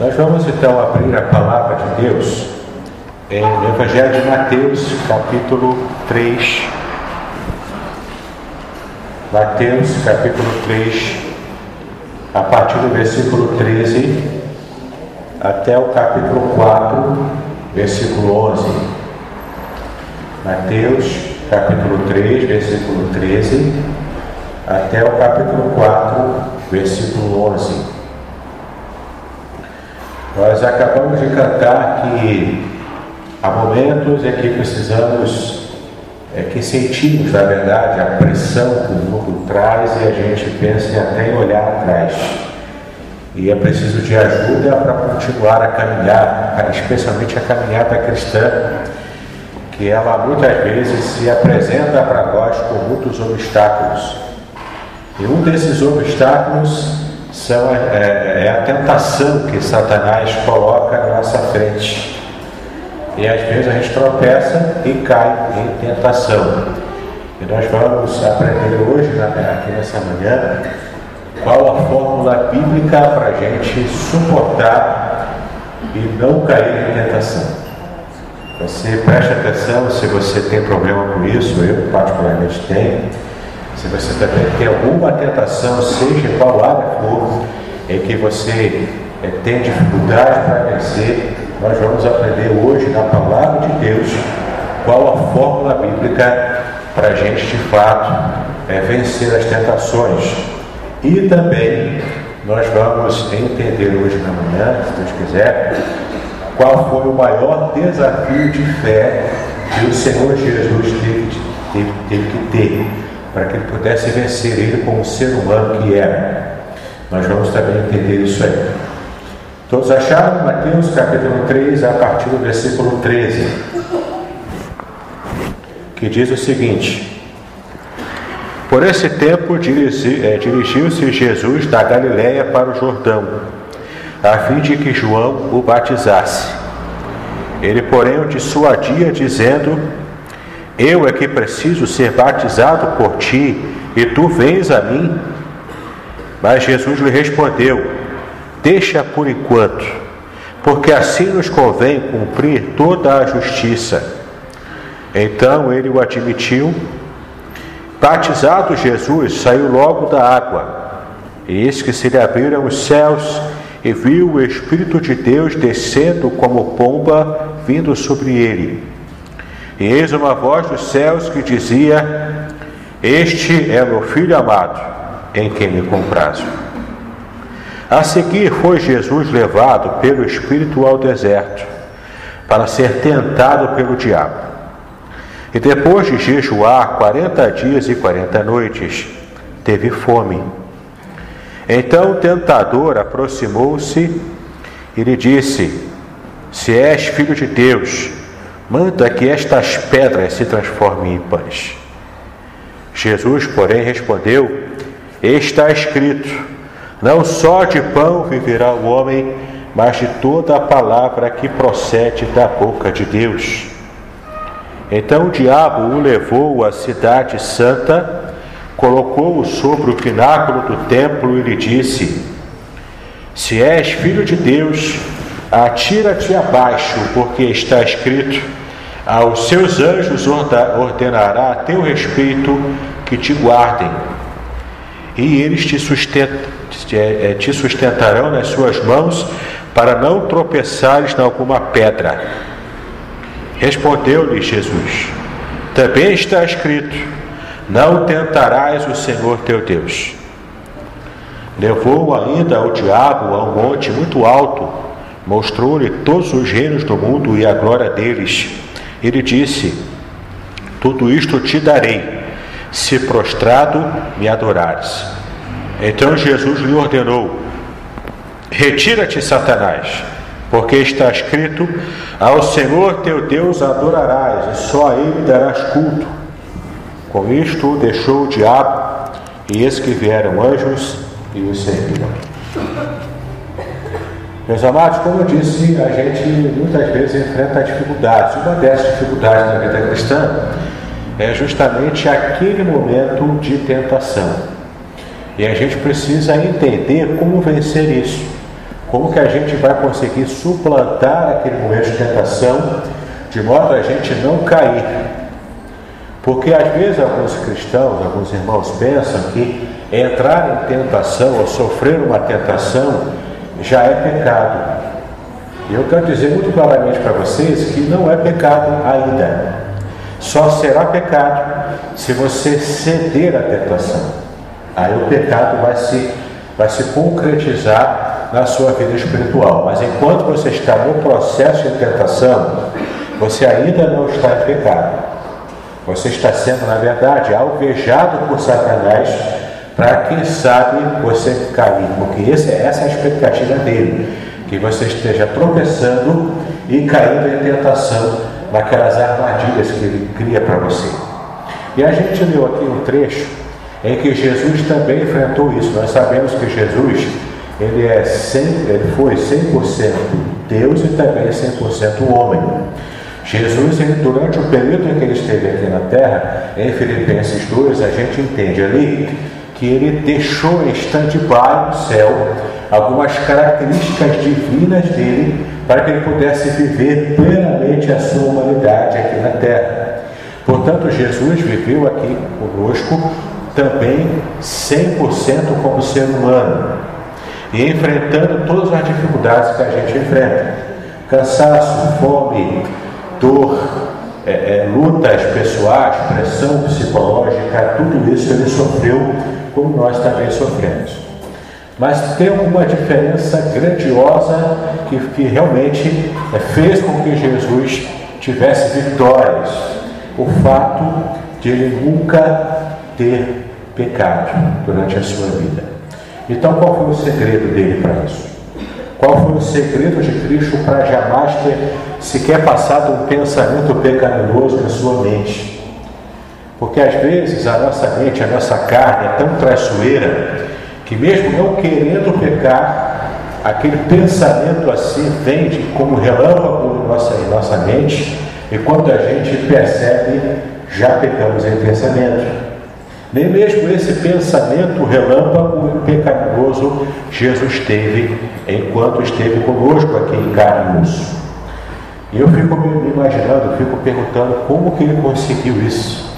Nós vamos então abrir a palavra de Deus no Evangelho de Mateus, capítulo 3. Mateus, capítulo 3, a partir do versículo 13 até o capítulo 4, versículo 11. Mateus, capítulo 3, versículo 13 até o capítulo 4, versículo 11. Nós acabamos de cantar que há momentos em que precisamos, é, que sentimos, na verdade, a pressão que o mundo traz e a gente pensa até em olhar atrás. E é preciso de ajuda para continuar a caminhar, especialmente a caminhada cristã, que ela muitas vezes se apresenta para nós com muitos obstáculos. E um desses obstáculos são, é, é a tentação que Satanás coloca na nossa frente. E às vezes a gente tropeça e cai em tentação. E nós vamos aprender hoje, aqui nessa manhã, qual a fórmula bíblica para a gente suportar e não cair em tentação. Você preste atenção se você tem problema com isso, eu particularmente tenho se você também tem alguma tentação, seja qual área for, em que você é, tem dificuldade para vencer, nós vamos aprender hoje na palavra de Deus qual a fórmula bíblica para a gente de fato é, vencer as tentações. E também nós vamos entender hoje na manhã, se Deus quiser, qual foi o maior desafio de fé que o Senhor Jesus teve, teve, teve que ter para que ele pudesse vencer ele como ser humano que era. Nós vamos também entender isso aí. Todos acharam? Mateus capítulo 3, a partir do versículo 13, que diz o seguinte: Por esse tempo eh, dirigiu-se Jesus da Galiléia para o Jordão, a fim de que João o batizasse. Ele, porém, o dissuadia, dizendo: eu é que preciso ser batizado por ti e tu vens a mim? Mas Jesus lhe respondeu: Deixa por enquanto, porque assim nos convém cumprir toda a justiça. Então ele o admitiu. Batizado Jesus, saiu logo da água. E eis que se lhe abriram os céus e viu o Espírito de Deus descendo como pomba vindo sobre ele. E eis uma voz dos céus que dizia: Este é meu filho amado, em quem me comprazo. A seguir foi Jesus levado pelo Espírito ao deserto, para ser tentado pelo diabo. E depois de jejuar quarenta dias e quarenta noites, teve fome. Então o tentador aproximou-se e lhe disse: Se és filho de Deus, manda que estas pedras se transformem em pães. Jesus, porém, respondeu: Está escrito: Não só de pão viverá o homem, mas de toda a palavra que procede da boca de Deus. Então o diabo o levou à cidade santa, colocou-o sobre o pináculo do templo e lhe disse: Se és filho de Deus, atira-te abaixo, porque está escrito: Aos seus anjos ordenará a teu respeito que te guardem, e eles te, é, te sustentarão nas suas mãos, para não tropeçares em alguma pedra. Respondeu-lhe Jesus: Também está escrito: Não tentarás o Senhor teu Deus. Levou ainda o diabo a um monte muito alto, mostrou-lhe todos os reinos do mundo e a glória deles. Ele disse: Tudo isto te darei, se prostrado me adorares. Então Jesus lhe ordenou: Retira-te, Satanás porque está escrito: Ao Senhor teu Deus adorarás, e só a Ele darás culto. Com isto deixou o diabo, e eis que vieram anjos e o serviram. Meus amados, como eu disse, a gente muitas vezes enfrenta dificuldades. Uma dessas dificuldades na vida cristã é justamente aquele momento de tentação. E a gente precisa entender como vencer isso. Como que a gente vai conseguir suplantar aquele momento de tentação de modo a gente não cair? Porque às vezes alguns cristãos, alguns irmãos pensam que entrar em tentação ou sofrer uma tentação já é pecado. E eu quero dizer muito claramente para vocês que não é pecado ainda. Só será pecado se você ceder à tentação. Aí o pecado vai se, vai se concretizar na sua vida espiritual. Mas enquanto você está no processo de tentação, você ainda não está em pecado. Você está sendo, na verdade, alvejado por Satanás para, quem sabe, você cair. Porque esse, essa é a expectativa dele. Que você esteja tropeçando e caindo em tentação naquelas armadilhas que ele cria para você. E a gente leu aqui um trecho em que Jesus também enfrentou isso. Nós sabemos que Jesus ele, é 100, ele foi 100% Deus e também 100% homem. Jesus, ele, durante o período em que ele esteve aqui na terra, em Filipenses 2, a gente entende ali que ele deixou em stand-by no céu algumas características divinas dele para que ele pudesse viver plenamente a sua humanidade aqui na terra. Portanto, Jesus viveu aqui conosco também 100% como ser humano e enfrentando todas as dificuldades que a gente enfrenta. Cansaço, fome, dor, é, é, lutas pessoais, pressão psicológica, tudo isso ele sofreu como nós também sofremos. Mas tem uma diferença grandiosa que, que realmente é, fez com que Jesus tivesse vitórias. O fato de ele nunca ter pecado durante a sua vida. Então, qual foi o segredo dele para isso? Qual foi o segredo de Cristo para jamais ter sequer passado um pensamento pecaminoso na sua mente? Porque às vezes a nossa mente, a nossa carne é tão traiçoeira que, mesmo não querendo pecar, aquele pensamento assim vem de, como relâmpago em nossa, em nossa mente, e quando a gente percebe, já pecamos em pensamento. Nem mesmo esse pensamento relâmpago e pecaminoso Jesus teve enquanto esteve conosco aqui em carne E eu fico me imaginando, fico perguntando como que ele conseguiu isso.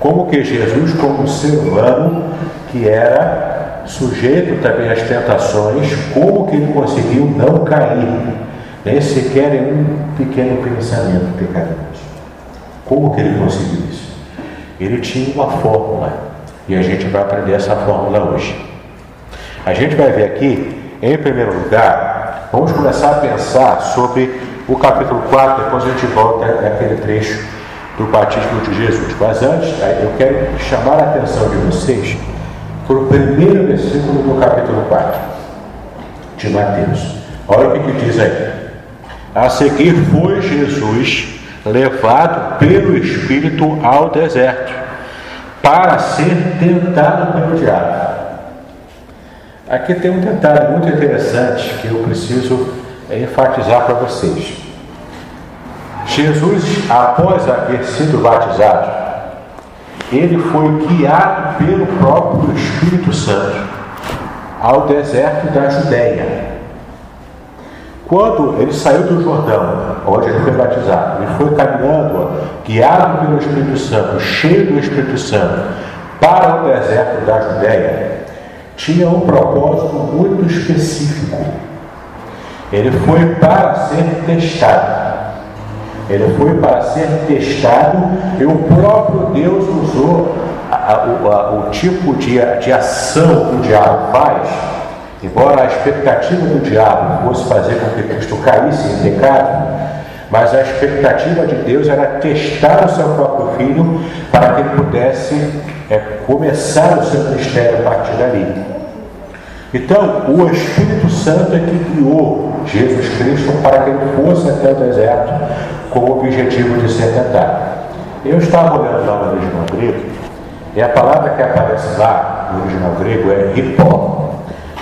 Como que Jesus, como ser humano, que era sujeito também às tentações, como que ele conseguiu não cair, nem sequer em um pequeno pensamento pecaminoso. Como que ele conseguiu isso? Ele tinha uma fórmula, e a gente vai aprender essa fórmula hoje. A gente vai ver aqui, em primeiro lugar, vamos começar a pensar sobre o capítulo 4, depois a gente volta àquele trecho do batismo de Jesus. Mas antes, eu quero chamar a atenção de vocês para o primeiro versículo do capítulo 4 de Mateus. Olha o que, que diz aí. A seguir foi Jesus levado pelo Espírito ao deserto para ser tentado pelo diabo. Aqui tem um detalhe muito interessante que eu preciso enfatizar para vocês. Jesus, após haver sido batizado, ele foi guiado pelo próprio Espírito Santo ao deserto da Judéia. Quando ele saiu do Jordão, onde ele foi batizado, ele foi caminhando, guiado pelo Espírito Santo, cheio do Espírito Santo, para o deserto da Judéia, tinha um propósito muito específico. Ele foi para ser testado. Ele foi para ser testado e o próprio Deus usou a, a, a, o tipo de, de ação que o diabo faz, embora a expectativa do diabo fosse fazer com que Cristo caísse em pecado, mas a expectativa de Deus era testar o seu próprio filho para que ele pudesse é, começar o seu ministério a partir dali. Então, o Espírito Santo é que guiou Jesus Cristo para que ele fosse até o deserto com o objetivo de ser tentado. Eu estava olhando lá no original grego, e a palavra que aparece lá no original grego é ripó.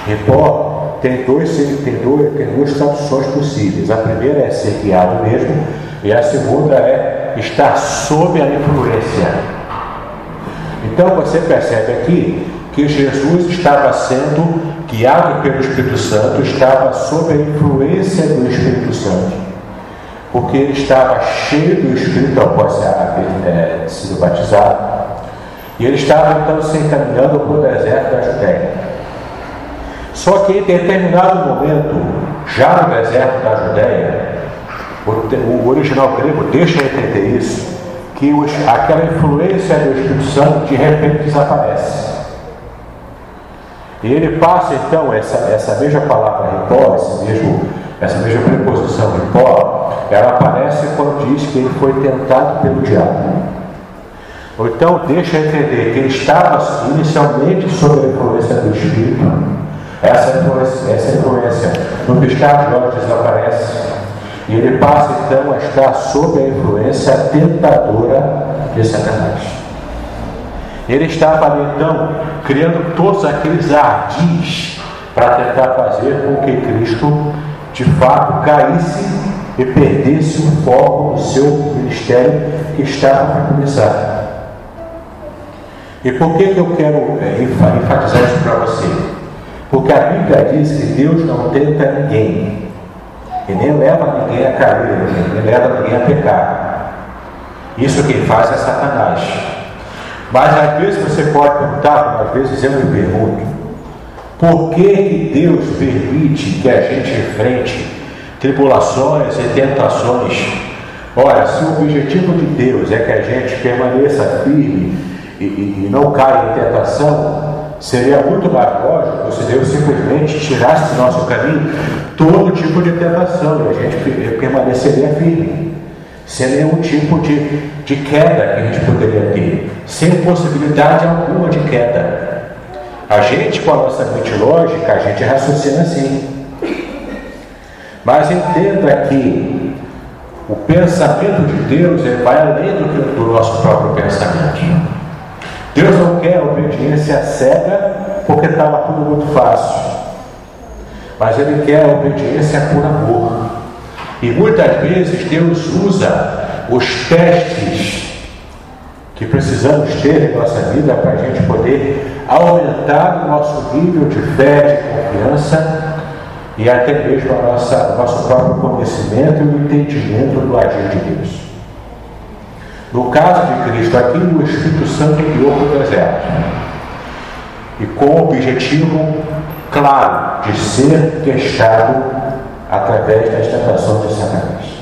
Ripó tem, dois, tem, dois, tem duas traduções possíveis. A primeira é ser guiado mesmo, e a segunda é estar sob a influência. Então você percebe aqui que Jesus estava sendo guiado pelo Espírito Santo, estava sob a influência do Espírito Santo, porque ele estava cheio do Espírito após ter é, sido batizado, e ele estava então se encaminhando para o deserto da Judéia. Só que em determinado momento, já no deserto da Judéia, o, original grego deixa entender isso, que aquela influência do Espírito Santo de repente desaparece. E ele passa então essa, essa mesma palavra ripó, esse mesmo, essa mesma preposição ripó, ela aparece quando diz que ele foi tentado pelo diabo. Ou então deixa entender que ele estava inicialmente sob a influência do Espírito. Essa influência, essa influência no piscar de olhos desaparece. E ele passa então a estar sob a influência tentadora de Satanás. Ele estava ali então criando todos aqueles ardis para tentar fazer com que Cristo de fato caísse e perdesse o foco do seu ministério que estava para começar. E por que, que eu quero é, enfatizar isso para você? Porque a Bíblia diz que Deus não tenta ninguém, e nem leva ninguém a cair, nem leva ninguém a pecar. Isso quem faz é Satanás. Mas às vezes você pode perguntar, às vezes eu me pergunto, por que, Deus permite que a gente enfrente tribulações e tentações? Olha, se o objetivo de Deus é que a gente permaneça firme e, e, e não caia em tentação, seria muito mais lógico se Deus simplesmente tirasse do nosso caminho todo tipo de tentação e a gente permaneceria firme sem nenhum tipo de, de queda que a gente poderia ter, sem possibilidade alguma de queda. A gente, com a nossa mente lógica, a gente raciocina assim. Mas entenda que o pensamento de Deus ele vai além do, do nosso próprio pensamento. Deus não quer obediência cega porque estava tudo muito fácil. Mas Ele quer obediência por amor. E muitas vezes Deus usa os testes que precisamos ter em nossa vida para a gente poder aumentar o nosso nível de fé, de confiança e até mesmo o nosso próprio conhecimento e o entendimento do agir de Deus. No caso de Cristo aqui, o Espírito Santo guiou o deserto. E com o objetivo claro de ser testado através das tentações de Satanás.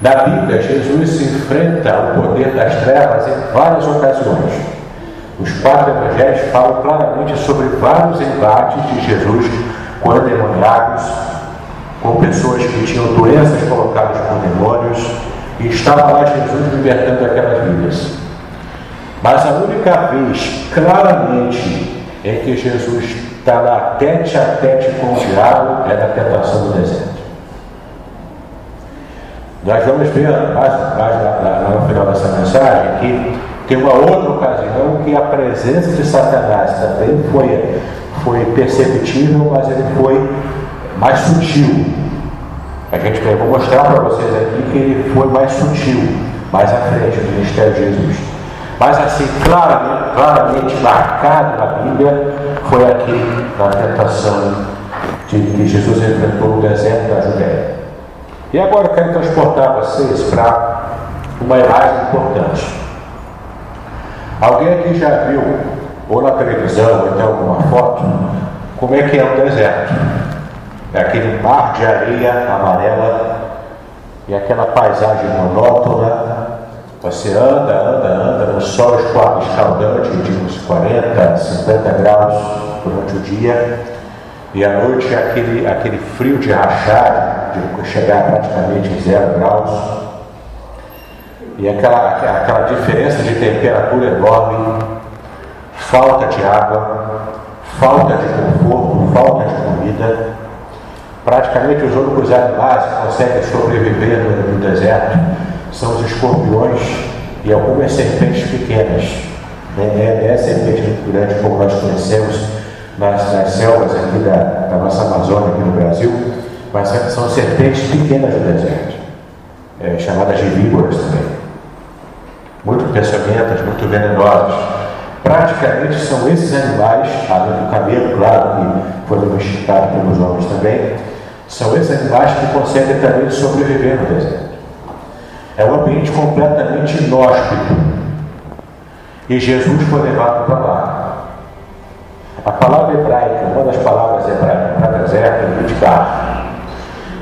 Na Bíblia, Jesus se enfrenta ao poder das trevas em várias ocasiões. Os quatro evangelhos falam claramente sobre vários embates de Jesus com endemoniados, com pessoas que tinham doenças colocadas por demônios, e estava lá Jesus libertando aquelas vidas. Mas a única vez, claramente, em que Jesus está lá tete a tete com o diabo é na tentação do deserto. Nós vamos ver mais, mais lá, lá, no final dessa mensagem que tem uma outra ocasião que a presença de Satanás também foi, foi perceptível, mas ele foi mais sutil. A gente vai vou mostrar para vocês aqui que ele foi mais sutil, mais à frente do ministério de Jesus. Mas assim, claramente, claramente marcado na Bíblia, foi aqui na tentação de que Jesus enfrentou no deserto da Judéia. E agora quero transportar vocês para uma imagem importante. Alguém aqui já viu, ou na televisão, ou então alguma foto, como é que é o deserto? É aquele mar de areia amarela e aquela paisagem monótona. Você anda, anda, anda no sol escaldante de uns 40, 50 graus durante o dia, e à noite aquele, aquele frio de rachar de chegar praticamente em zero graus. E aquela, aquela diferença de temperatura enorme, falta de água, falta de conforto, falta de comida. Praticamente os únicos animais que conseguem sobreviver no, no deserto são os escorpiões e algumas serpentes pequenas. Né? É, é serpente muito grande como nós conhecemos nas, nas selvas aqui da, da nossa Amazônia, aqui no Brasil, mas são serpentes pequenas do deserto, é, chamadas de víboras também, muito peçonhentas, muito venenosas. Praticamente são esses animais, além do camelo, claro, que foi domesticado pelos homens também, são esses animais que conseguem também sobreviver no deserto. É um ambiente completamente inóspito. E Jesus foi levado para lá. A palavra hebraica, uma das palavras hebraicas para deserto é midbar.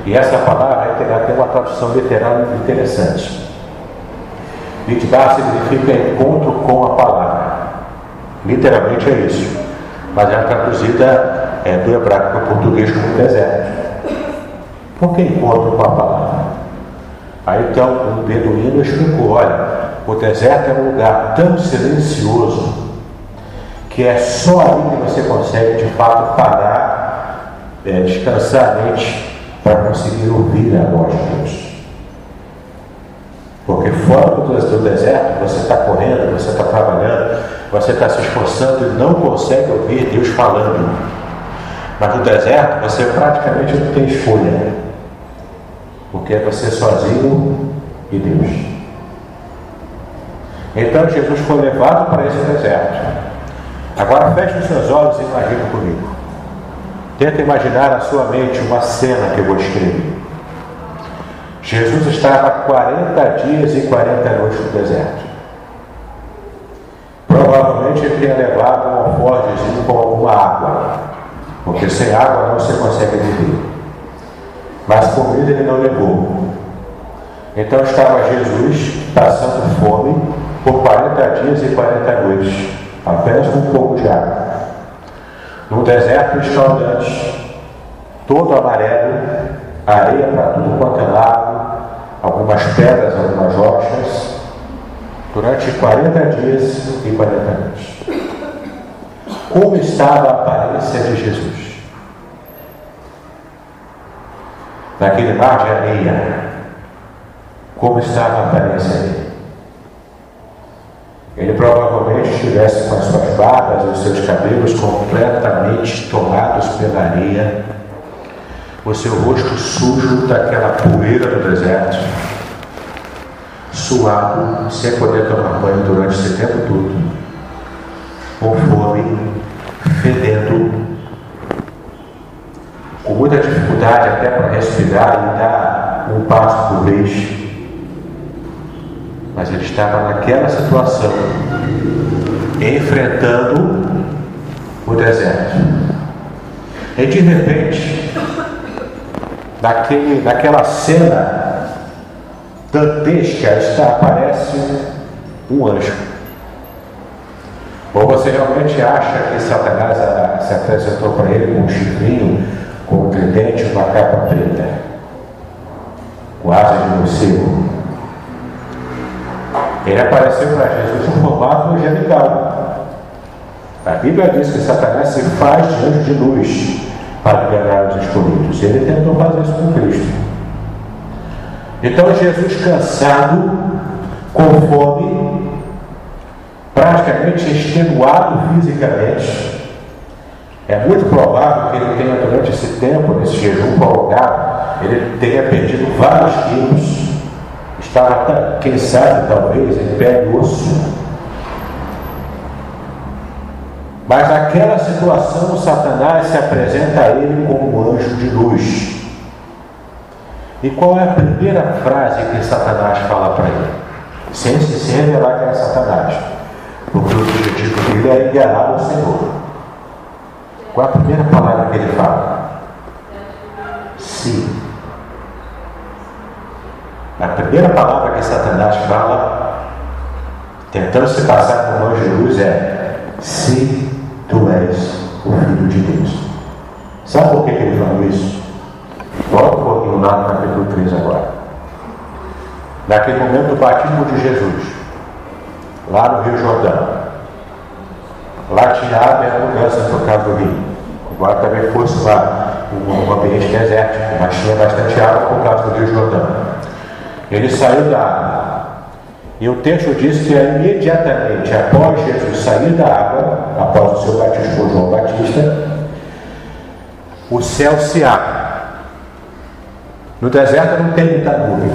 E essa palavra tem uma tradução literal interessante. Midbar significa encontro com a palavra. Literalmente é isso. Mas é traduzida é, do hebraico para o português como deserto. Por que encontro com a palavra? Aí então um beduíno explicou: olha, o deserto é um lugar tão silencioso que é só ali que você consegue de fato parar, é, descansar a mente para conseguir ouvir a voz de Deus. Porque fora do deserto, você está correndo, você está trabalhando, você está se esforçando e não consegue ouvir Deus falando. Mas no deserto, você praticamente não tem escolha. Porque é você sozinho e Deus. Então Jesus foi levado para esse deserto. Agora feche os seus olhos e imagine comigo. Tenta imaginar na sua mente uma cena que eu vou escrever. Jesus estava 40 dias e 40 noites no deserto. Provavelmente ele tinha levado um alforjezinho com alguma água, porque sem água não se consegue viver. Mas comida ele não levou. Então estava Jesus passando fome por 40 dias e 40 noites, apenas com um pouco de água num deserto escaldante, todo amarelo, areia para tudo quanto é lado, algumas pedras, algumas rochas, durante 40 dias e 40 noites. Como estava a aparência de Jesus? Naquele mar de areia, como estava a aparência dele? Ele provavelmente estivesse com as suas barbas e os seus cabelos completamente tomados pela areia, o seu rosto sujo daquela poeira do deserto, suado, sem poder tomar banho durante esse tempo todo, com fome, fedendo. Dificuldade até para respirar e dar um passo por vez. Mas ele estava naquela situação, enfrentando o deserto. E de repente, naquele, naquela cena dantesca, está, aparece um anjo. Ou você realmente acha que Satanás se apresentou para ele com um chifrinho, com um tridente, uma capa preta, com asas de morcego? Ele apareceu para Jesus no formato angelical. A Bíblia diz que Satanás se faz de anjo de luz para enganar os escolhidos. Ele tentou fazer isso com Cristo. Então Jesus, cansado, com fome, praticamente extenuado fisicamente, é muito provável que ele tenha, durante esse tempo, nesse jejum prolongado, ele tenha perdido vários quilos, estava, quem sabe, talvez, em pé e osso. Mas naquela situação, Satanás se apresenta a ele como um anjo de luz. E qual é a primeira frase que Satanás fala para ele? Sem se revelar que era Satanás. Porque o objetivo dele é enganar o Senhor. Qual a primeira palavra que ele fala? Sim. A primeira palavra que Satanás fala, tentando se passar por anjo de luz, é se tu és o Filho de Deus. Sabe por que ele falou isso? Volta um pouquinho lá no capítulo 3 agora. Naquele momento do batismo de Jesus, lá no Rio Jordão. Tinha água e mudança por causa do rio. Agora também fosse lá um ambiente desértico, mas tinha bastante água por causa do Rio Jordão. Ele saiu da água. E o texto diz que imediatamente após Jesus sair da água, após o seu batismo por João Batista, o céu se abre. No deserto não tem muita nuvem.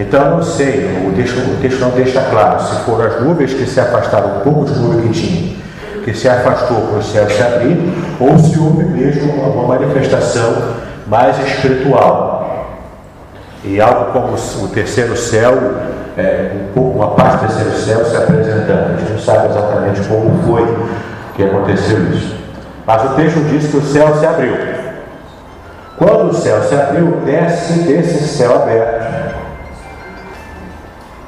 Então não sei, o texto, o texto não deixa claro se foram as nuvens que se afastaram, um pouco de nuvem que tinha, que se afastou para o céu se abrir, ou se houve mesmo uma, manifestação mais espiritual. E algo como o terceiro céu, é, um uma parte do terceiro céu se apresentando. A gente não sabe exatamente como foi que aconteceu isso. Mas o texto diz que o céu se abriu. Quando o céu se abriu, desce desse céu aberto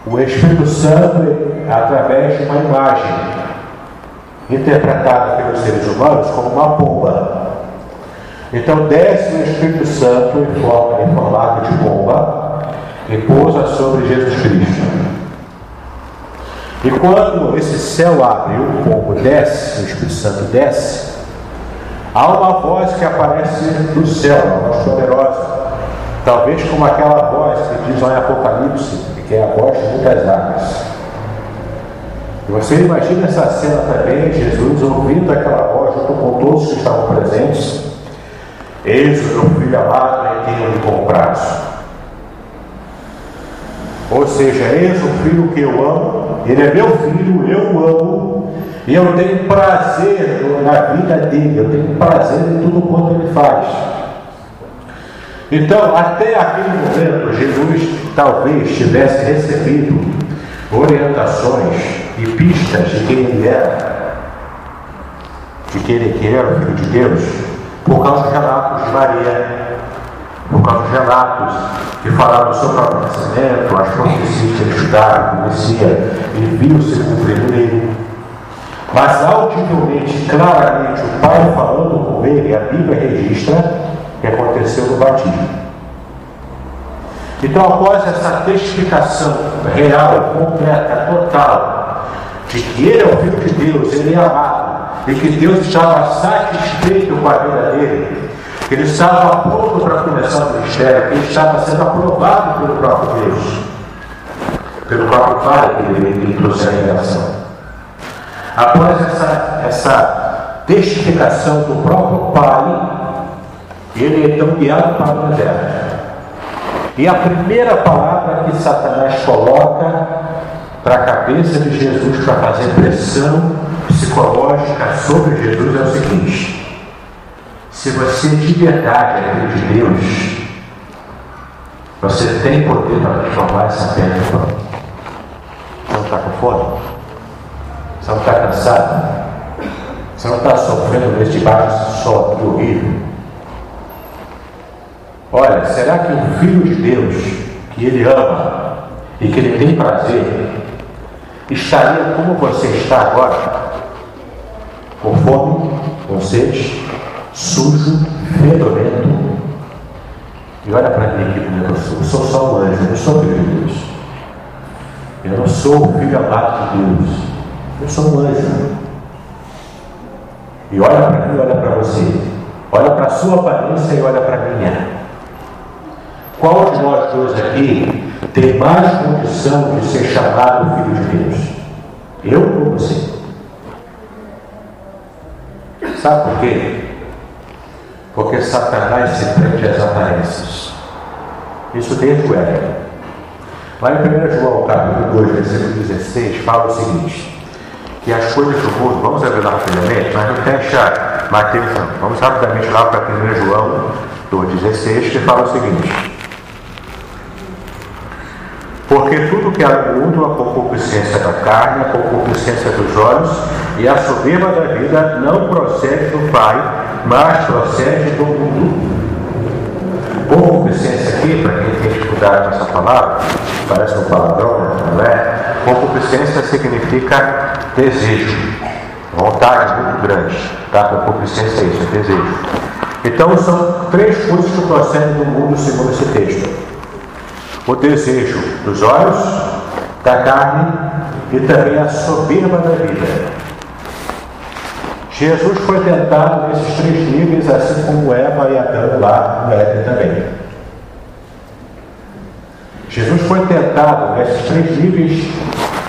o Espírito Santo através de uma imagem interpretada pelos seres humanos como uma pomba. Então desce o Espírito Santo em forma em formato de pomba e pousa sobre Jesus Cristo. E quando esse céu abre o pombo desce, o Espírito Santo desce, há uma voz que aparece do céu, uma voz poderosa, talvez como aquela voz que diz lá em Apocalipse, que é a voz de muitas águas. E você imagina essa cena também, Jesus ouvindo aquela voz junto com todos que estavam presentes. Eis o meu filho amado em quem eu me comprazo. Ou seja, eis o filho que eu amo, ele é meu filho, eu amo, e eu tenho prazer na vida dele, eu tenho prazer em tudo quanto ele faz. Então, até aquele momento, Jesus talvez tivesse recebido orientações e pistas de quem ele era, de quem ele era o Filho de Deus, por causa dos relatos de Maria, por causa dos relatos que falavam sobre o nascimento, as profecias que ele estudava, conhecia e viu se cumprindo nele. Mas audivelmente, claramente, o Pai falando com ele, a Bíblia registra que aconteceu no batismo. Então, após essa testificação real, completa, total, de que ele é o Filho de Deus, ele é amado, e que Deus estava satisfeito com a vida dele, que ele estava pronto para começar o ministério, que ele estava sendo aprovado pelo próprio Deus, pelo próprio Pai que ele, trouxe a revelação. Após essa, essa testificação do próprio Pai, ele é então guiado para o deserto. E a primeira palavra que Satanás coloca para a cabeça de Jesus para fazer pressão psicológica sobre Jesus é o seguinte: Se você de verdade é filho de Deus, você tem poder para transformar essa pedra em pão. Você não está com fome? Você não está cansado? Você não está sofrendo neste baixo sol que horrível? Olha, será que o Filho de Deus, que Ele ama e que Ele tem prazer, estaria como você está agora? Com fome, com sede, sujo, fedorento. E olha para mim aqui como eu sou. Eu sou só um anjo, eu não sou filho de Deus. Eu não sou o filho amado de Deus. Eu sou um anjo. E olha para mim, olha para você. Olha para a sua aparência e olha para a minha. Qual de nós dois aqui tem mais condição de ser chamado filho de Deus? Eu ou você? Sabe por quê? Porque Satanás se prende às aparências. Isso desde o Éden. Lá em 1 João, capítulo 2, versículo 16, fala o seguinte: que as coisas do mundo, vamos lá rapidamente, mas não fecha Mateus, não. Vamos rapidamente lá para 1 João 2,16, que fala o seguinte. Porque tudo que no mundo, a concupiscência da carne, a concupiscência dos olhos e a soberba da vida não procede do Pai, mas procede do mundo. Concupiscência aqui, para quem tem dificuldade essa palavra, parece um palavrão, não é? Concupiscência significa desejo, vontade muito grande. Tá? Concupiscência é isso, é desejo. Então são três coisas que procedem do mundo segundo esse texto: o desejo dos olhos, da carne e também a soberba da vida. Jesus foi tentado nesses três níveis, assim como Eva e Adão lá no Éden também. Jesus foi tentado nesses três níveis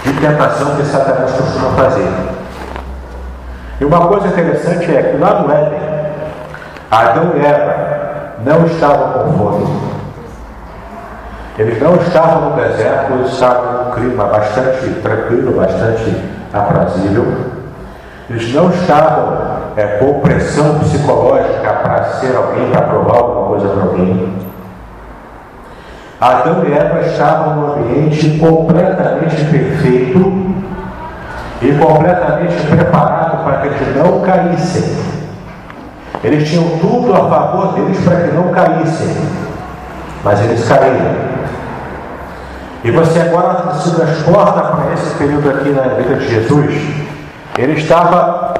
de tentação que Satanás costuma fazer. E uma coisa interessante é que lá no Éden, Adão e Eva não estavam com fome. Eles não estavam no deserto, estavam num clima bastante tranquilo, bastante aprazível. Eles não estavam é, com pressão psicológica para ser alguém, para provar alguma coisa para alguém. Adão e Eva estavam num ambiente completamente perfeito e completamente preparado para que eles não caíssem. Eles tinham tudo a favor deles para que não caíssem, mas eles caíram. E você agora se transporta para esse período aqui na vida de Jesus ele estava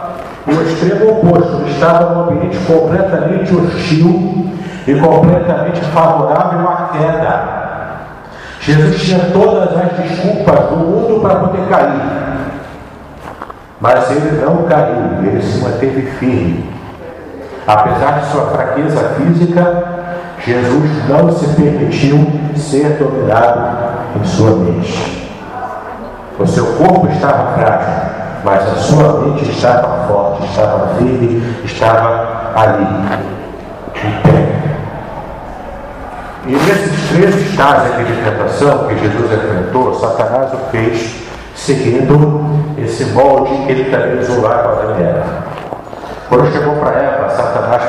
no extremo oposto, ele estava num ambiente completamente hostil e completamente favorável à queda. Jesus tinha todas as desculpas do mundo para poder cair. Mas ele não caiu, ele se manteve firme. Apesar de sua fraqueza física, Jesus não se permitiu ser dominado em sua mente. O seu corpo estava frágil, mas a sua mente estava forte, estava firme, estava ali, em pé. E nesses três estágios de tentação que Jesus enfrentou, Satanás o fez seguindo esse molde que ele também usou lá com a Daniela. Quando chegou para Eva, Satanás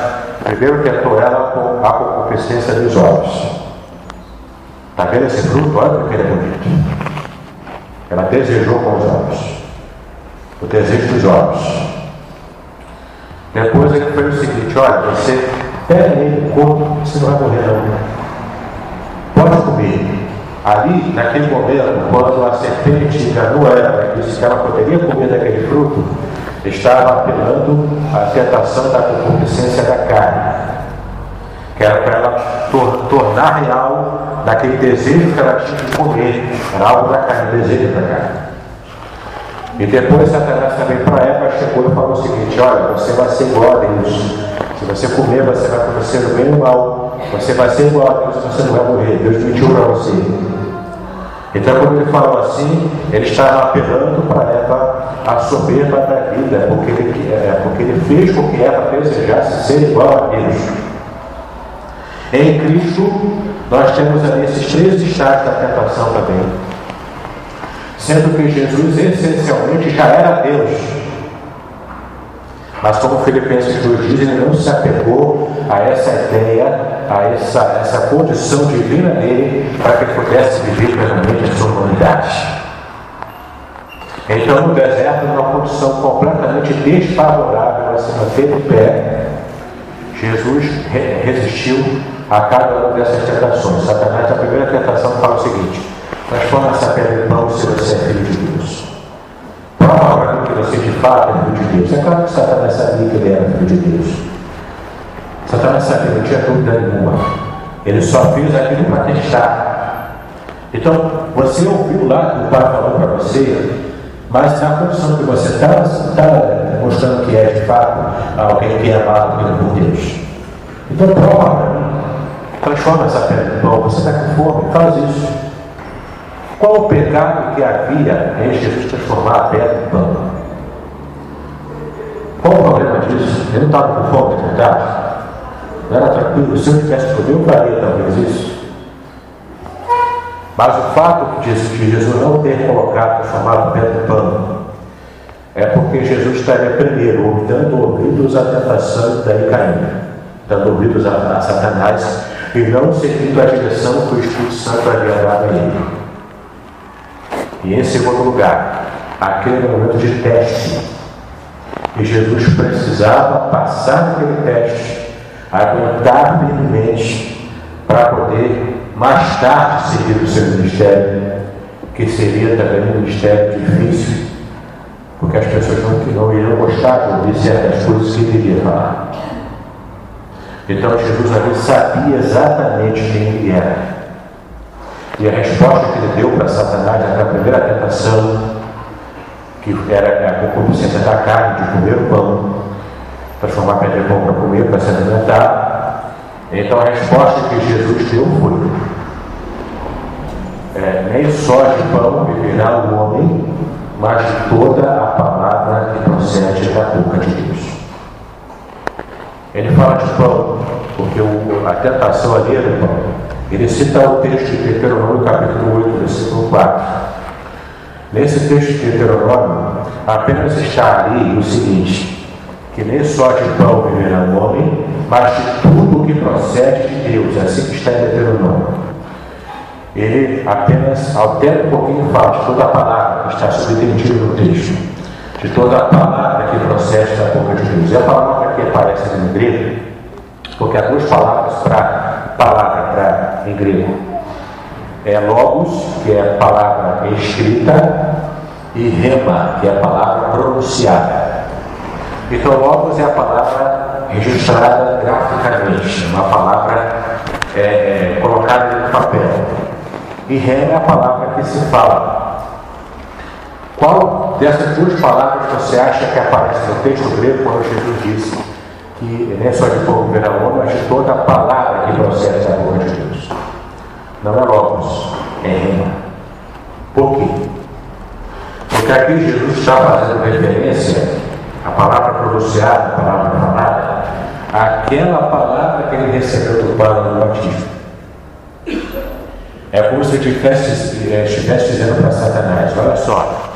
primeiro tentou ela com a concupiscência dos olhos. Está vendo esse fruto? Olha que ele é bonito. Ela desejou com os olhos o desejo dos olhos. Depois ele foi o seguinte, olha, você pega ele, corpo, você não vai morrer não. Pode comer. Ali, naquele momento, quando a serpente enganou ela e disse que ela poderia comer daquele fruto, estava apelando à tentação da concupiscência da carne, que era para ela tor tornar real daquele desejo que ela tinha de comer, era algo da carne, desejo da carne. E depois Satanás também para Eva chegou e falou o seguinte, olha, você vai ser igual a Deus. Se você comer, você vai conhecer o bem e o mal. Você vai ser igual a Deus, você não vai morrer. Deus mentiu para você. Então, quando ele falou assim, ele estava apelando para Eva a soberba da vida, porque ele, é, porque ele fez com que Eva desejasse ser igual a Deus. Em Cristo, nós temos ali esses três estágios da tentação também sendo que Jesus essencialmente já era Deus. Mas como Filipenses 2 diz, ele não se apegou a essa ideia, a essa, essa condição divina dele para que ele pudesse viver plenamente a sua humanidade. Então, no deserto, numa condição completamente desfavorável a se manter de pé, Jesus resistiu a cada uma dessas tentações. Satanás, a primeira tentação, fala o seguinte: transforma essa pedra em pão se você é filho de Deus. Prova mim que você de fato é filho de Deus. É claro que Satanás sabia que ele era filho de Deus. Satanás sabia, não tinha dúvida nenhuma. Ele só fez aquilo para testar. Então, você ouviu lá que o pai falou para você mas na condição que você está, está mostrando que é de fato alguém que é amado por Deus. Então prova para mim. Transforma essa pedra em pão. Você está com fome? Faz isso. Qual o pecado que havia em Jesus transformar a pedra em pão? Qual o problema disso? Ele não estava com fome, de verdade? Não era tranquilo? Se eu tivesse comido, eu faria talvez isso. Mas o fato de Jesus não ter colocado o chamado pedra pano é porque Jesus estaria primeiro dando ouvidos à tentação e daí caindo, dando ouvidos a, a Satanás e não seguindo a direção que o Espírito Santo havia dado ele. E em segundo lugar, aquele momento de teste. E Jesus precisava passar aquele teste, aguentar firmemente para poder mais tarde seguir o seu ministério, que seria também um ministério difícil, porque as pessoas não, não iriam gostar de ouvir certas coisas que ele iria falar. Então Jesus ali sabia exatamente quem ele era. E a resposta que ele deu para Satanás naquela primeira tentação, que era a concupiscência da carne, de comer o pão, transformar pedra em pão para comer, para se alimentar, então a resposta que Jesus deu foi: é, nem só de pão viverá o homem, mas de toda a palavra que procede da boca de Deus. Ele fala de pão, porque o, a tentação ali é do pão. Ele cita o texto de Deuteronômio, capítulo 8, versículo 4. Nesse texto de Deuteronômio, apenas está ali o seguinte: que nem só de pão viverá o homem, mas de tudo que procede de Deus, é assim que está em Deuteronômio. Ele apenas altera um pouquinho e fala de toda a palavra que está subentendida no texto, de toda a palavra que procede da boca de Deus. E a palavra que aparece no grego, porque há duas palavras para palavra pra, em grego. É logos, que é a palavra escrita, e rema, que é a palavra pronunciada. Então, logos é a palavra registrada graficamente, uma palavra é, é, colocada no papel. E ré é a palavra que se fala. Qual dessas duas palavras você acha que aparece no texto grego quando Jesus disse que nem só de povo verá o homem, mas de toda a palavra que procede da boca de Deus? Não é logos, é rema. Por quê? Porque aqui Jesus está fazendo referência à palavra pronunciada, à palavra falada, aquela palavra que ele recebeu do Pai no batismo. É como se ele estivesse, eh, estivesse dizendo para Satanás: olha só,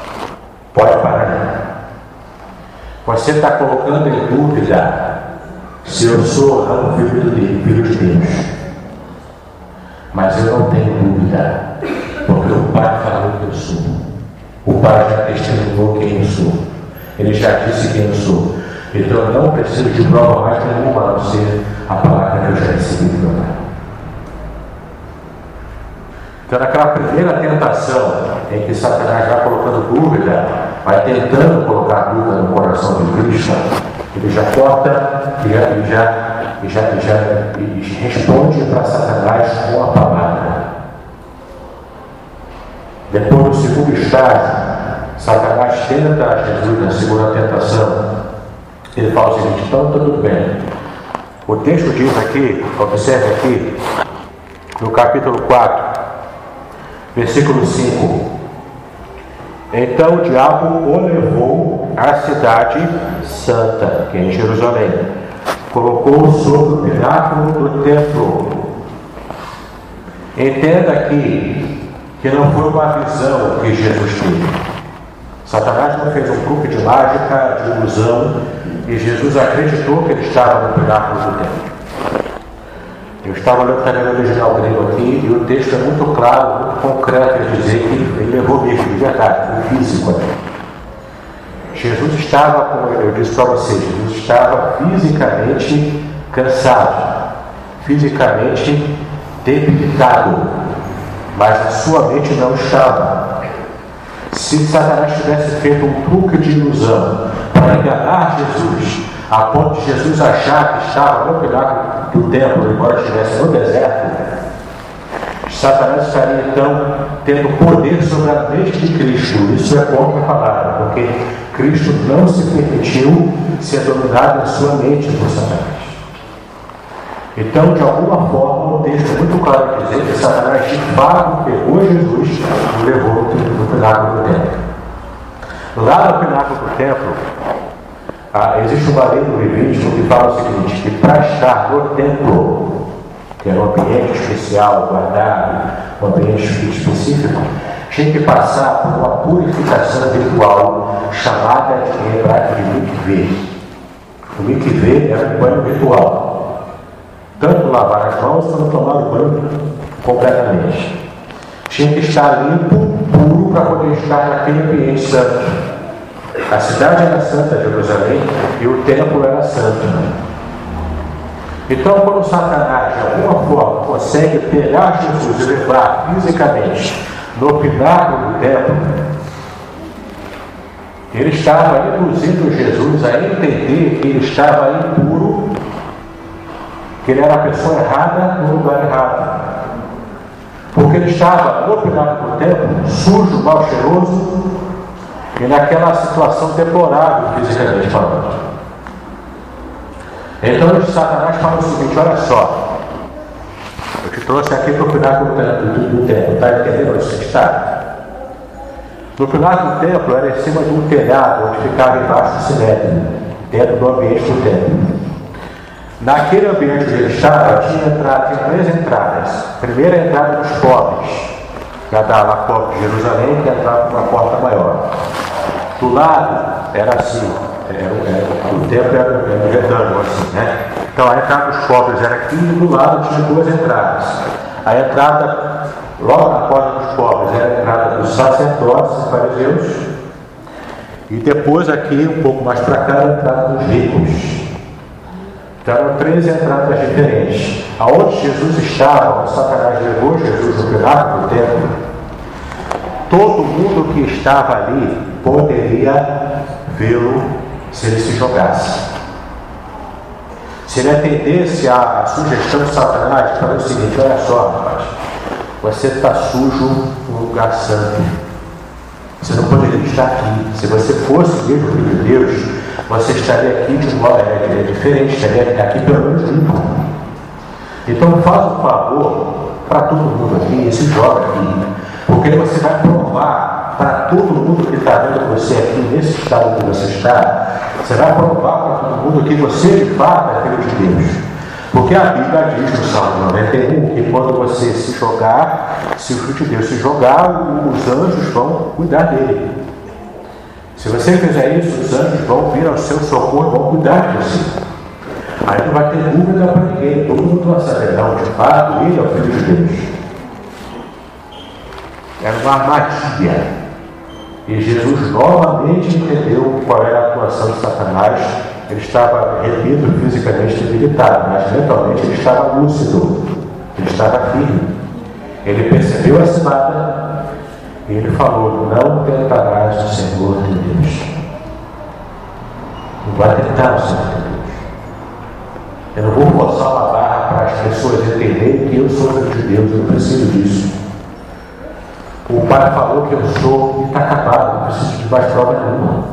pode parar. Você está colocando em dúvida se eu sou ou não filho de, Deus. Mas eu não tenho dúvida, porque o Pai falou que eu sou. O Pai já testemunhou quem eu sou. Ele já disse quem eu sou. Então eu não preciso de prova mais nenhuma a não ser a palavra que eu já recebi do meu Pai. Então, naquela primeira tentação em que Satanás vai colocando dúvida, vai tentando colocar dúvida no coração de Cristo, ele já corta e já, e já, e já, e já e responde para Satanás com a palavra. Depois, no segundo estágio, Satanás tenta Jesus na segunda tentação ele fala o seguinte, então tudo bem. O texto diz aqui, observe aqui, no capítulo 4, versículo 5. Então o diabo o levou à cidade santa, que é em Jerusalém. Colocou sobre o pináculo do templo. Entenda aqui que não foi uma visão que Jesus teve. Satanás não fez um truque de mágica, de ilusão, E Jesus acreditou que ele estava no pináculo do templo. Eu estava olhando também no original grego aqui e o texto é muito claro, muito concreto em dizer que ele levou mesmo, de verdade, foi físico aqui. Jesus estava, como eu disse para vocês, Jesus estava fisicamente cansado, fisicamente debilitado, mas a sua mente não estava. Se Satanás tivesse feito um truque de ilusão para enganar Jesus, a ponto de Jesus achar que estava no pináculo do templo, embora estivesse no deserto, Satanás estaria então tendo poder sobre a mente de Cristo. Isso é contra a palavra, porque Cristo não se permitiu ser dominado em sua mente por Satanás. Então, de alguma forma, o texto é muito claro dizer que Satanás de fato pegou Jesus e levou no pináculo do templo. Lá no pináculo do templo, ah, existe uma lei do Levítico que fala o seguinte, que para estar no templo, que era um ambiente especial, guardado, um ambiente específico, tinha que passar por uma purificação ritual chamada em hebraico de mikveh. O mikveh era um banho ritual. Tanto lavar as mãos como tomar o banho completamente. Tinha que estar limpo, puro, para poder estar naquele ambiente santo. A cidade era santa, Jerusalém, e o templo era santo. Então, quando Satanás, de alguma forma, consegue pegar Jesus e levar fisicamente no pináculo do templo, ele estava induzindo Jesus a entender que ele estava impuro, que ele era a pessoa errada no lugar errado. Porque ele estava no pináculo do templo, sujo, mal cheiroso, e naquela situação deplorável fisicamente falando. Então Satanás fala o seguinte, olha só, eu te trouxe aqui para o pináculo do, templo, está entendendo onde você está? No pináculo do templo era em cima de um telhado onde ficava embaixo do sinédrio, dentro do ambiente do templo. Naquele ambiente onde ele estava, tinha, entrada, tinha três entradas. Primeira entrada dos pobres, que dar na porta de Jerusalém, que entrava por uma porta maior. Do lado era assim, era, era, o templo era, era retângulo assim, né? Então a entrada dos pobres era aqui e do lado tinha duas entradas. A entrada, logo na porta dos pobres, era a entrada dos sacerdotes e fariseus. E depois aqui, um pouco mais para cá, a entrada dos ricos. Então eram três entradas diferentes. Aonde Jesus estava, Satanás levou Jesus no pináculo do templo, todo mundo que estava ali poderia vê-lo se ele se jogasse. Se ele atendesse à sugestão de Satanás, o seguinte: olha só, rapaz, você está sujo no lugar santo. Você não poderia estar aqui. Se você fosse mesmo filho de Deus, você estaria aqui de modo é, diferente, estaria aqui pelo menos limpo. Então faz um favor para todo mundo aqui se joga aqui. Porque você vai provar para todo mundo que está vendo você aqui, nesse estado que você está, você vai provar para todo mundo que você de fato é filho de Deus. Porque a Bíblia diz no Salmo 91 que quando você se jogar, se o filho de Deus se jogar, os anjos vão cuidar dele. Se você fizer isso, os anjos vão vir ao seu socorro e vão cuidar de você. Aí não vai ter dúvida para ninguém, todo mundo vai saber, não, de fato, ele é o filho de Deus. Era uma armadilha. E Jesus novamente entendeu qual era a atuação de Satanás. Ele estava, repito, fisicamente debilitado, mas mentalmente ele estava lúcido, ele estava firme. Ele percebeu a cilada e ele falou: Não tentarás o Senhor teu Deus. Não vai tentar o Senhor teu Deus. Eu não vou forçar uma barra para as pessoas entenderem que eu sou filho de Deus, eu não preciso disso. O pai falou que eu sou e está acabado, não preciso de mais prova nenhuma.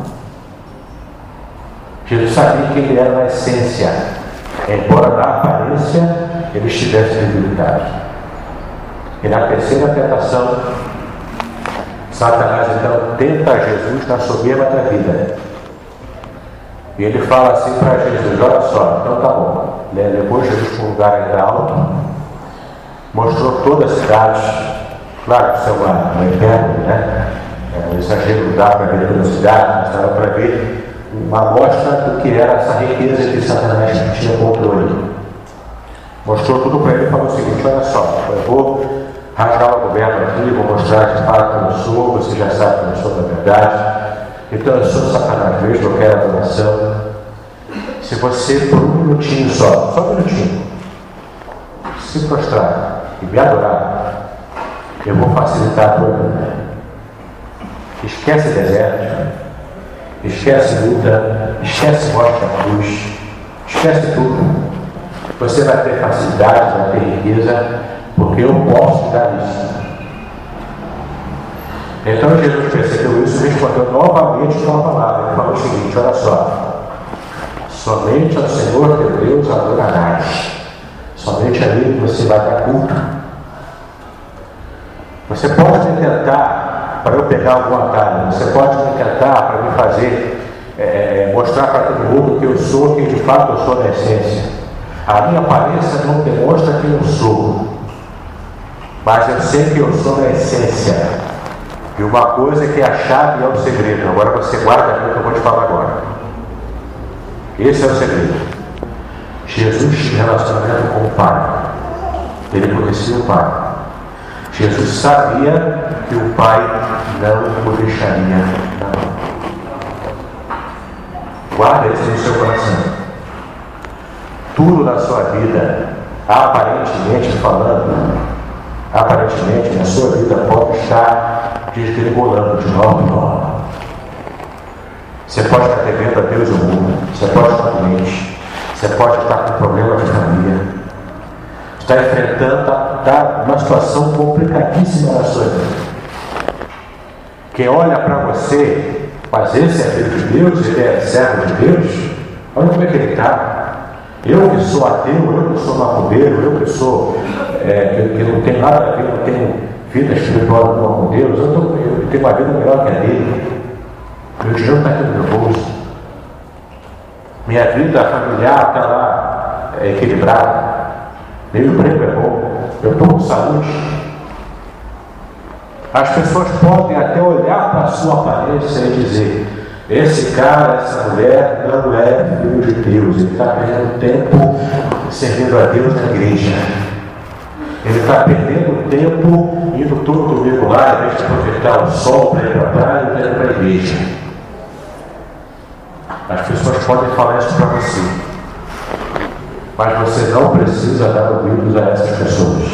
Jesus sabia que ele era na essência, embora na aparência ele estivesse debilitado. E na terceira tentação, Satanás então tenta Jesus na soberba da vida. E ele fala assim para Jesus: Olha só, então tá bom. Levou Jesus para um lugar ainda alto, mostrou toda a cidade, Claro isso é uma, uma né? É um exagero, dá para ver a cidade, mas dava para ver uma amostra do que era essa riqueza que Satanás tinha controle. Mostrou tudo para ele e falou o seguinte: olha só, eu vou rasgar o governo aqui, vou mostrar de fato que eu sou, você já sabe eu sou da verdade. Então eu sou Satanás, vejo, eu quero adoração. Se você, por um minutinho só, só um minutinho, se prostrar e me adorar, eu vou facilitar a tua vida. Esquece deserto, esquece luta, esquece da cruz, esquece tudo. Você vai ter facilidade, vai ter riqueza, porque eu posso dar isso. Então Jesus percebeu isso e respondeu novamente com a palavra. Ele falou o seguinte: olha só, somente ao Senhor teu Deus adorarás. Somente a Ele você vai dar culto. Você pode me tentar para eu pegar algum atalho, você pode me tentar para me fazer é, mostrar para todo mundo que eu sou quem de fato eu sou na essência. A minha aparência não demonstra quem eu sou, mas eu sei que eu sou na essência. E uma coisa que é a chave é o segredo. Agora você guarda aquilo que eu vou te falar agora. Esse é o segredo. Jesus tinha relacionamento com o Pai. Ele conhecia o Pai. Jesus sabia que o Pai não o deixaria na mão. Guarda isso no seu coração. Tudo na sua vida, aparentemente falando, aparentemente na sua vida pode estar desgregolando de nova em nova. Você pode estar devendo a Deus o mundo, você pode estar doente, você pode estar com problema de família, está enfrentando está uma situação complicadíssima na sua vida. Quem olha para você, mas esse é filho de Deus, ele é servo de Deus, olha como é que ele está. Eu que sou ateu, eu que sou macumbeiro, eu que sou, é, que, que, não tenho nada a ver, não tenho vida espiritual com Deus, eu, tô, eu tenho uma vida melhor que a dele. Meu dinheiro está aqui no meu bolso. Minha vida familiar está lá é, equilibrada. Meu emprego é bom. Eu estou com saúde. As pessoas podem até olhar para a sua aparência e dizer: esse cara, essa mulher não é filho de Deus. Ele está perdendo tempo servindo a Deus na igreja. Ele está perdendo tempo indo todo domingo lá, em vez de aproveitar o sol para ir para a praia, indo para a igreja. As pessoas podem falar isso para você. Mas você não precisa dar ouvidos a essas pessoas.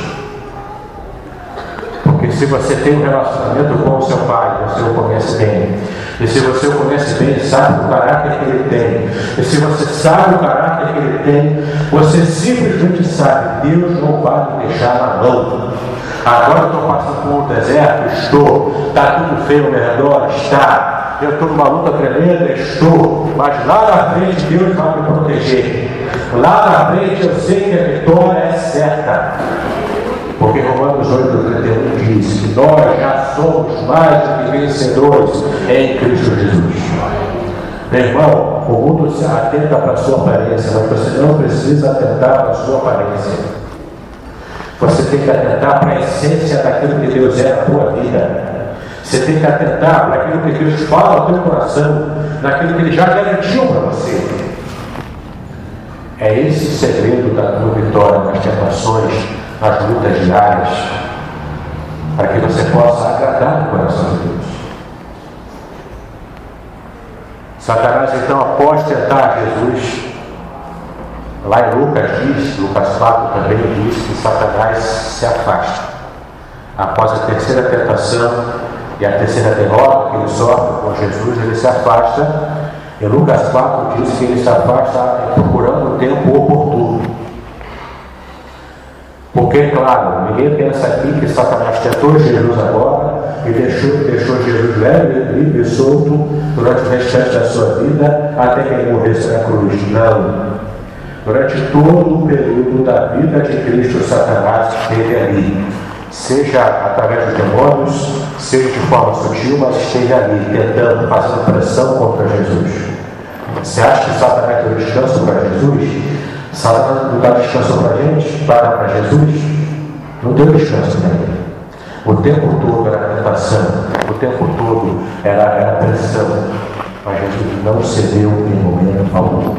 Porque se você tem um relacionamento com o seu pai, você o conhece bem. E se você o conhece bem, sabe o caráter que ele tem. E se você sabe o caráter que ele tem, você simplesmente sabe, Deus não vai me deixar na mão. Agora estou passando por um deserto, estou. Está tudo feio ao redor, está eu estou numa luta tremenda, estou, mas lá na frente Deus vai me proteger. Lá na frente eu sei que a vitória é certa. Porque Romanos 8, 31 diz que nós já somos mais do que vencedores em Cristo Jesus. Meu irmão, o mundo se atenta para a sua aparência, mas você não precisa atentar para a sua aparência. Você tem que atentar para a essência daquilo que Deus é na tua vida. Você tem que atentar para aquilo que Deus fala ao teu coração, naquilo que Ele já garantiu para você. É esse o segredo da tua vitória nas tentações, nas lutas diárias, para que você possa agradar o coração de Deus. Satanás então após tentar Jesus, lá em Lucas diz, Lucas 4 também diz que Satanás se afasta. Após a terceira tentação, e a terceira derrota que ele sofre com Jesus, ele se afasta. Em Lucas 4 diz que ele se afasta procurando o tempo oportuno. Porque, claro, ninguém pensa aqui que Satanás tentou Jesus agora e deixou, deixou Jesus leve, livre e solto durante o restante da sua vida até que ele morresse na cruz. Não. Durante todo o período da vida de Cristo, Satanás esteve ali seja através dos demônios, seja de forma sutil, mas esteja ali tentando, fazendo pressão contra Jesus. Você acha que Satanás deu descanso para Jesus? Satanás não dá descanso para a gente? Para para Jesus? Não deu descanso para ele. O tempo todo era tentação, o tempo todo era, era pressão. Mas Jesus não cedeu em momento algum.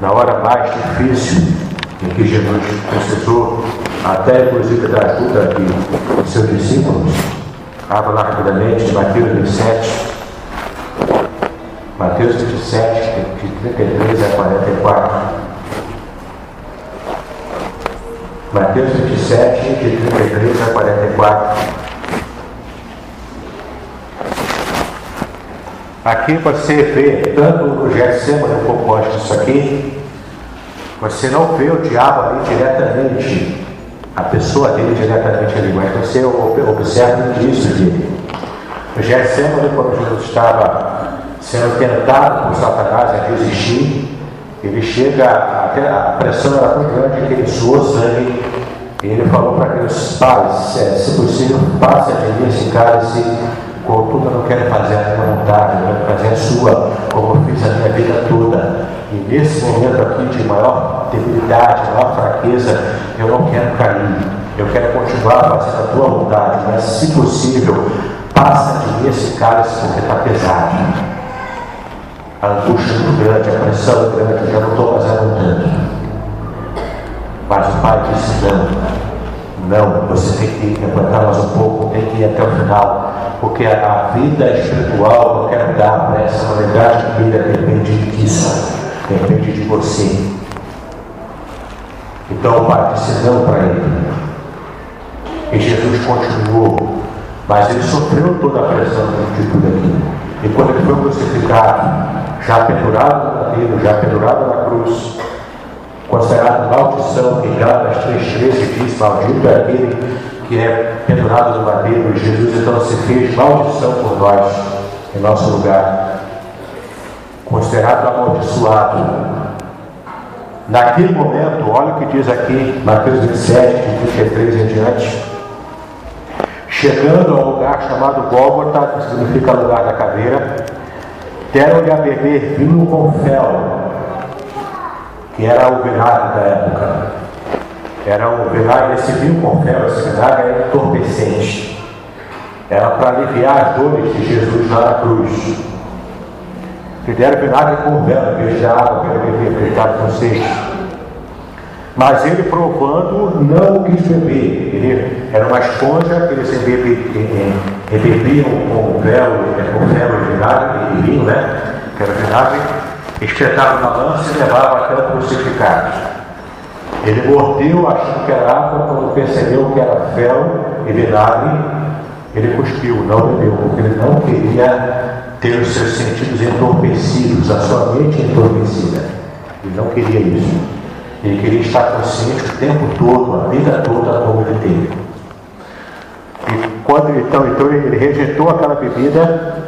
Na hora mais difícil em que Jesus precisou, até inclusive da ajuda de seus discípulos, abra rapidamente Mateus 27, Mateus 27, de 33 a 44. Mateus 27, de 33 a 44. Aqui você vê, tanto no Getsemane como posto isso aqui, você não vê o diabo ali diretamente, a pessoa dele diretamente ali, mas você observa isso dele. No Getsemane, quando Jesus estava sendo tentado por Satanás a resistir, ele chega, até a pressão era tão grande que ele suou sangue, ele falou para aqueles pais, é, se possível, passe a mim esse cálice, contudo eu não quero fazer a minha vontade, eu quero fazer a sua, como eu fiz a minha vida toda. E nesse momento aqui de maior debilidade, maior fraqueza, eu não quero cair, eu quero continuar fazendo a tua vontade, mas se possível, passa de mim esse cálice porque está pesado. A angústia muito grande, a pressão grande, eu já não estou mais aguentando. Mas o pai disse: não, não, você tem que aguentar mais um pouco, tem que ir até o final, porque a, vida espiritual, qualquer lugar, para essa humanidade de vida, depende disso, depende de você. Então o pai não para ele. E Jesus continuou, mas ele sofreu toda a pressão de tudo aquilo. E quando ele foi crucificado, já pendurado no madeiro, já pendurado na cruz, considerado maldição, que Gálatas 3,13 diz: Maldito é aquele que é pendurado no madeiro, e Jesus então se fez maldição por nós, em nosso lugar, considerado amaldiçoado. Naquele momento, olha o que diz aqui, Mateus 27, de 33 em diante. Chegando ao lugar chamado Gólgota, que significa lugar da caveira, deram-lhe a beber vinho com fel, que era o vinagre da época. Era o vinagre, esse vinho com fel, esse vinagre era entorpecente. Era para aliviar as dores de Jesus na cruz. Que deram vinagre com beber, porque estava com sede. Mas ele provando não quis beber. Ele era uma esponja que eles embebiam com véu, com véu de vinagre e vinho, né? Que era vinagre, espetava na lança e levava até o crucificado. Ele mordeu achando que era água, quando percebeu que era fel e vinagre, ele cuspiu, não bebeu, porque ele não queria ter os seus sentidos entorpecidos, a sua mente entorpecida. Ele não queria isso. Ele queria estar consciente o tempo todo, a vida toda, como ele teve. E quando então, então ele rejeitou aquela bebida,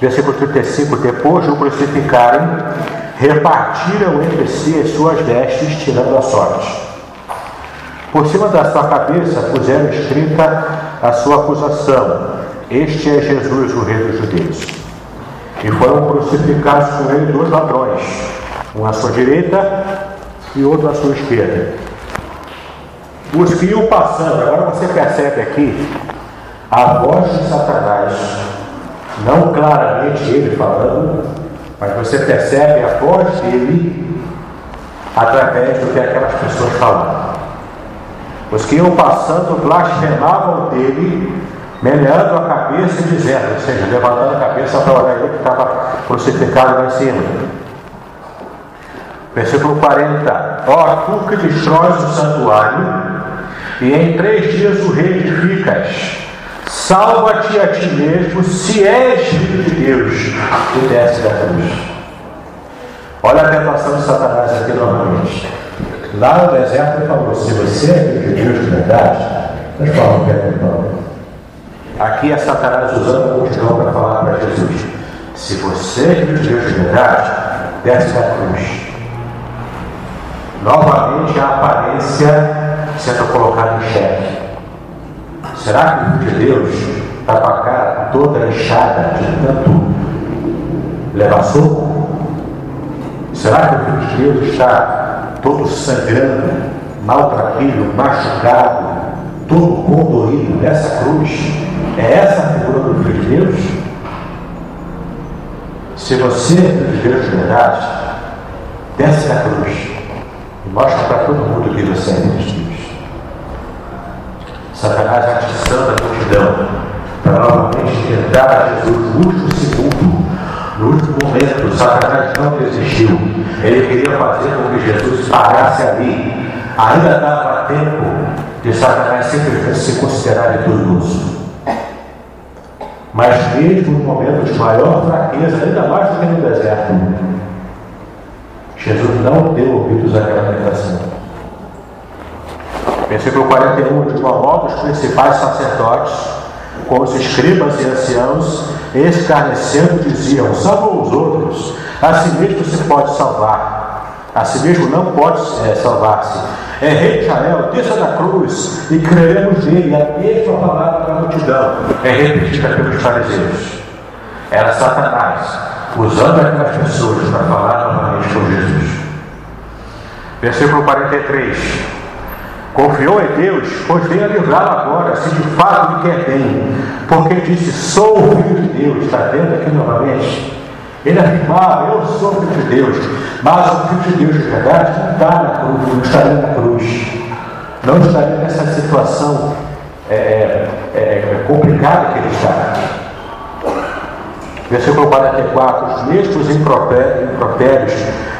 versículo 35, depois de o crucificarem, repartiram entre si as suas vestes, tirando a sorte. Por cima da sua cabeça puseram escrita a sua acusação: Este é Jesus, o Rei dos Judeus. E foram crucificados com ele dois ladrões, um à sua direita e outro à sua esquerda. Os que iam passando, agora você percebe aqui a voz de Satanás, não claramente ele falando, mas você percebe a voz dele através do que aquelas pessoas falavam. Os que iam passando blasfemavam dele, meneando a cabeça e dizendo, ou seja, levantando a cabeça para olhar ele que estava crucificado lá em cima. Versículo 40. Ó, tu que destróis o santuário, e em três dias o reedificas, salva-te a ti mesmo, se és filho de Deus, e desce da cruz. Olha a tentação de Satanás aqui novamente. Lá no deserto ele falou: se você é filho de Deus de verdade, transforma o pedra em pão. Aqui é Satanás usando a multidão para falar para Jesus: se você filho de Deus de verdade, desce da cruz novamente a aparência sendo colocada em xeque. Será que o Filho de Deus está com a cara toda inchada de tanto levar soco? Será que o Filho de Deus está todo sangrando, maltrapilho, machucado, todo condoído nessa cruz? É essa a figura do Deus? Se você viver de verdade, desce da cruz e mostra para todo mundo que você é Deus. Satanás atiçando a multidão para novamente tentar Jesus no último segundo, no último momento. Satanás não desistiu. Ele queria fazer com que Jesus parasse ali. Ainda dava tempo de Satanás simplesmente se considerar vitorioso. Mas mesmo no momento de maior fraqueza, ainda mais do que no deserto, Jesus não deu ouvidos àquela tentação. Versículo 41, de igual modo, os principais sacerdotes, com os escribas e anciãos, escarnecendo, diziam: salva os outros, a si mesmo se pode salvar, a si mesmo não pode é, salvar-se. É rei de Israel, desça da cruz e creremos nele. A mesma palavra da multidão é repetida pelos fariseus. Era Satanás usando aquelas pessoas para falar novamente com Jesus. Versículo 43. Confiou em Deus, pois venha livrá-lo agora, se de fato lhe quer bem. Porque disse: Sou o filho de Deus. Está vendo aqui novamente? Ele afirmava: Eu sou filho de Deus. Mas o filho de Deus de verdade não está na cruz, não estaria na cruz. Não estaria nessa situação é, é, é, é complicada que ele está. Versículo 44: Os mesmos impropérios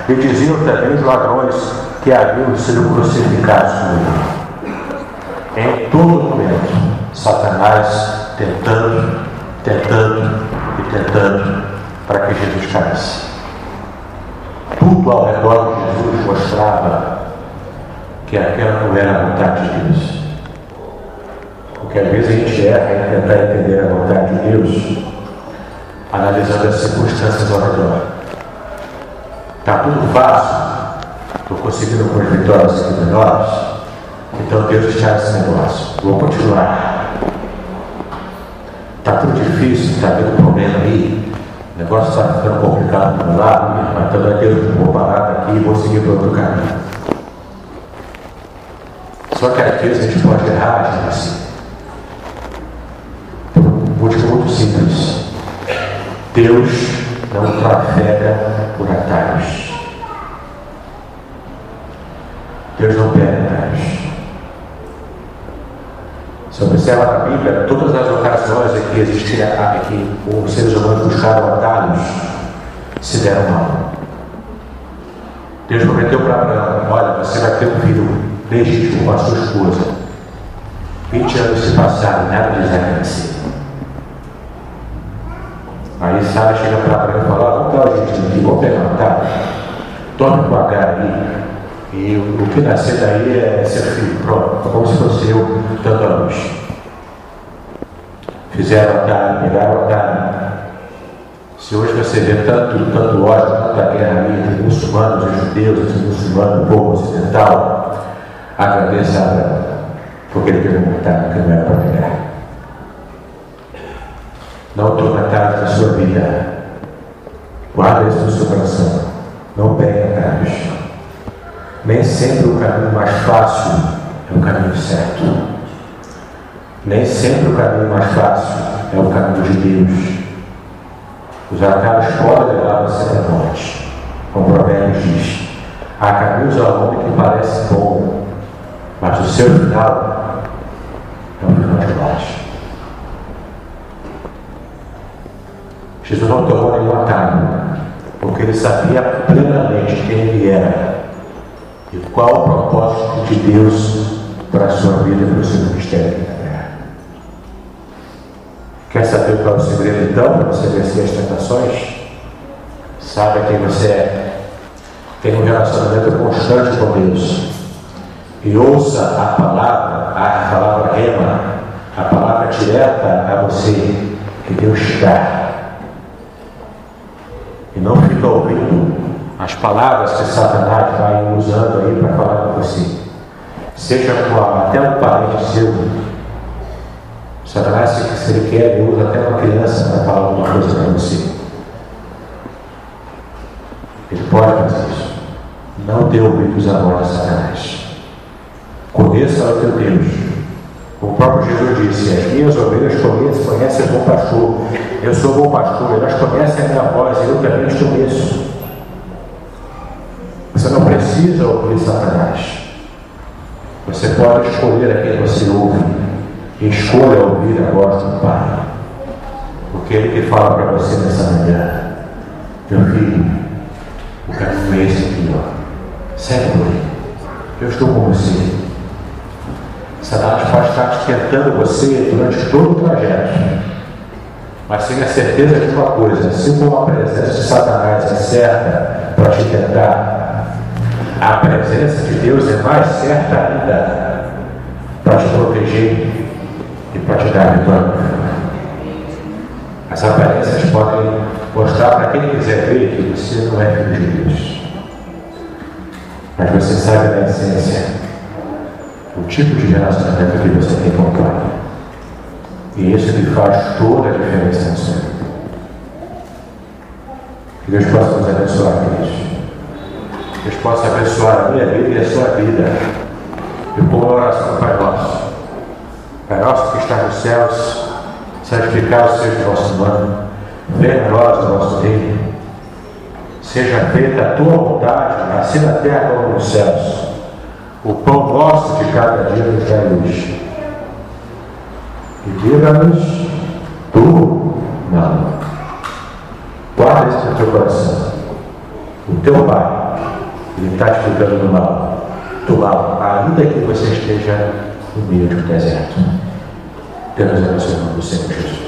lhe diziam também os ladrões que haviam sido crucificados Em todo momento, Satanás tentando, tentando e tentando para que Jesus caísse. Tudo ao redor de Jesus mostrava que aquela não era a vontade de Deus. Porque às vezes a gente erra em tentar entender a vontade de Deus analisando as circunstâncias ao redor. Está tudo fácil, estou conseguindo algumas vitórias aqui menores, então Deus está esse negócio. Vou continuar. Está tudo difícil, está tendo problema aí, o negócio está ficando complicado para lá, mas também Deus, vou parar daqui e vou seguir para outro caminho. Só que às vezes a gente pode errar, assim. Por um motivo muito simples. Deus não trafega por atalhos. Deus não perde atalhos. Se observa na Bíblia, todas as ocasiões em que existia que os seres humanos buscaram atalhos, se deram mal. Deus prometeu para Abraão: olha, você vai ter um filho legítimo com a sua esposa. 20 anos se passaram, nada de Isaac nascer. Aí Sara chega para Abraão e fala, vamos dar o jeitinho aqui, vamos pegar tá? Tome com H aí. E o, o que nascer daí é seu filho, pronto, como se fosse eu dando a luz. Fizeram atalho, pegaram atalho. Se hoje você vê tanto, tanto ódio, tanta guerra entre muçulmanos e judeus, entre muçulmanos e povo ocidental, agradeça a Abraão, porque ele pegou um que não era para pegar. Não tome atalhos na sua vida. Guarda isso no seu coração. Não pegue atalhos. Nem sempre o caminho mais fácil é o caminho certo. Nem sempre o caminho mais fácil é o caminho de Deus. Os atalhos podem levar você para a morte. Como Provérbios diz: há caminhos ao homem que parece bom, mas o seu final é um final de morte. Jesus não tomou nenhum atalho, porque ele sabia plenamente quem ele era e qual o propósito de Deus para a sua vida e para o seu ministério na terra. Quer saber qual é o segredo então para você vencer as tentações? Sabe quem você é. Tem um relacionamento constante com Deus. E ouça a palavra, a palavra rema, a palavra direta a você que Deus dá e não fica ouvindo as palavras que Satanás vai usando aí para falar com você. Seja com até um parente seu. Satanás, se ele quer, ele usa até uma criança para falar alguma coisa para você. Ele pode fazer isso. Não dê ouvidos à voz de Satanás. Conheça o teu Deus O próprio Jesus disse: As minhas ovelhas conhecem, conhecem o bom pastor. Eu sou o bom pastor, elas conhecem a minha voz e eu também os conheço. Você não precisa ouvir Satanás. Você pode escolher a quem você ouve. Escolha ouvir a voz do Pai. Porque Ele que fala para você nessa manhã: Meu filho, o caminho é esse aqui, ó. Segue por. Eu estou com você. Satanás pode estar tentando você durante todo o trajeto. Mas tenha certeza de uma coisa: assim como a presença de Satanás é certa para te tentar, a presença de Deus é mais certa ainda para te proteger e para te dar vitória. As aparências podem mostrar para quem quiser ver que você não é filho de Deus. Mas você sabe da essência o tipo de relacionamento que você tem com o Pai. E isso que faz toda a diferença sua vida. Que Deus possa nos abençoar, queridos. Deus possa abençoar a minha vida e a sua vida. Ponho a oração Pai Nosso. Pai Nosso que está nos céus, santificado seja o nosso nome. Venha a nós o nosso reino. Seja feita a tua vontade, assim na terra como nos céus. O pão nosso de cada dia nos dá hoje. E diga-nos tu não. Guarda isso no teu coração. O teu pai, ele está te ligando do mal. Do mal, ainda que você esteja no meio de um deserto. Deus abençoe o nome do Senhor Jesus.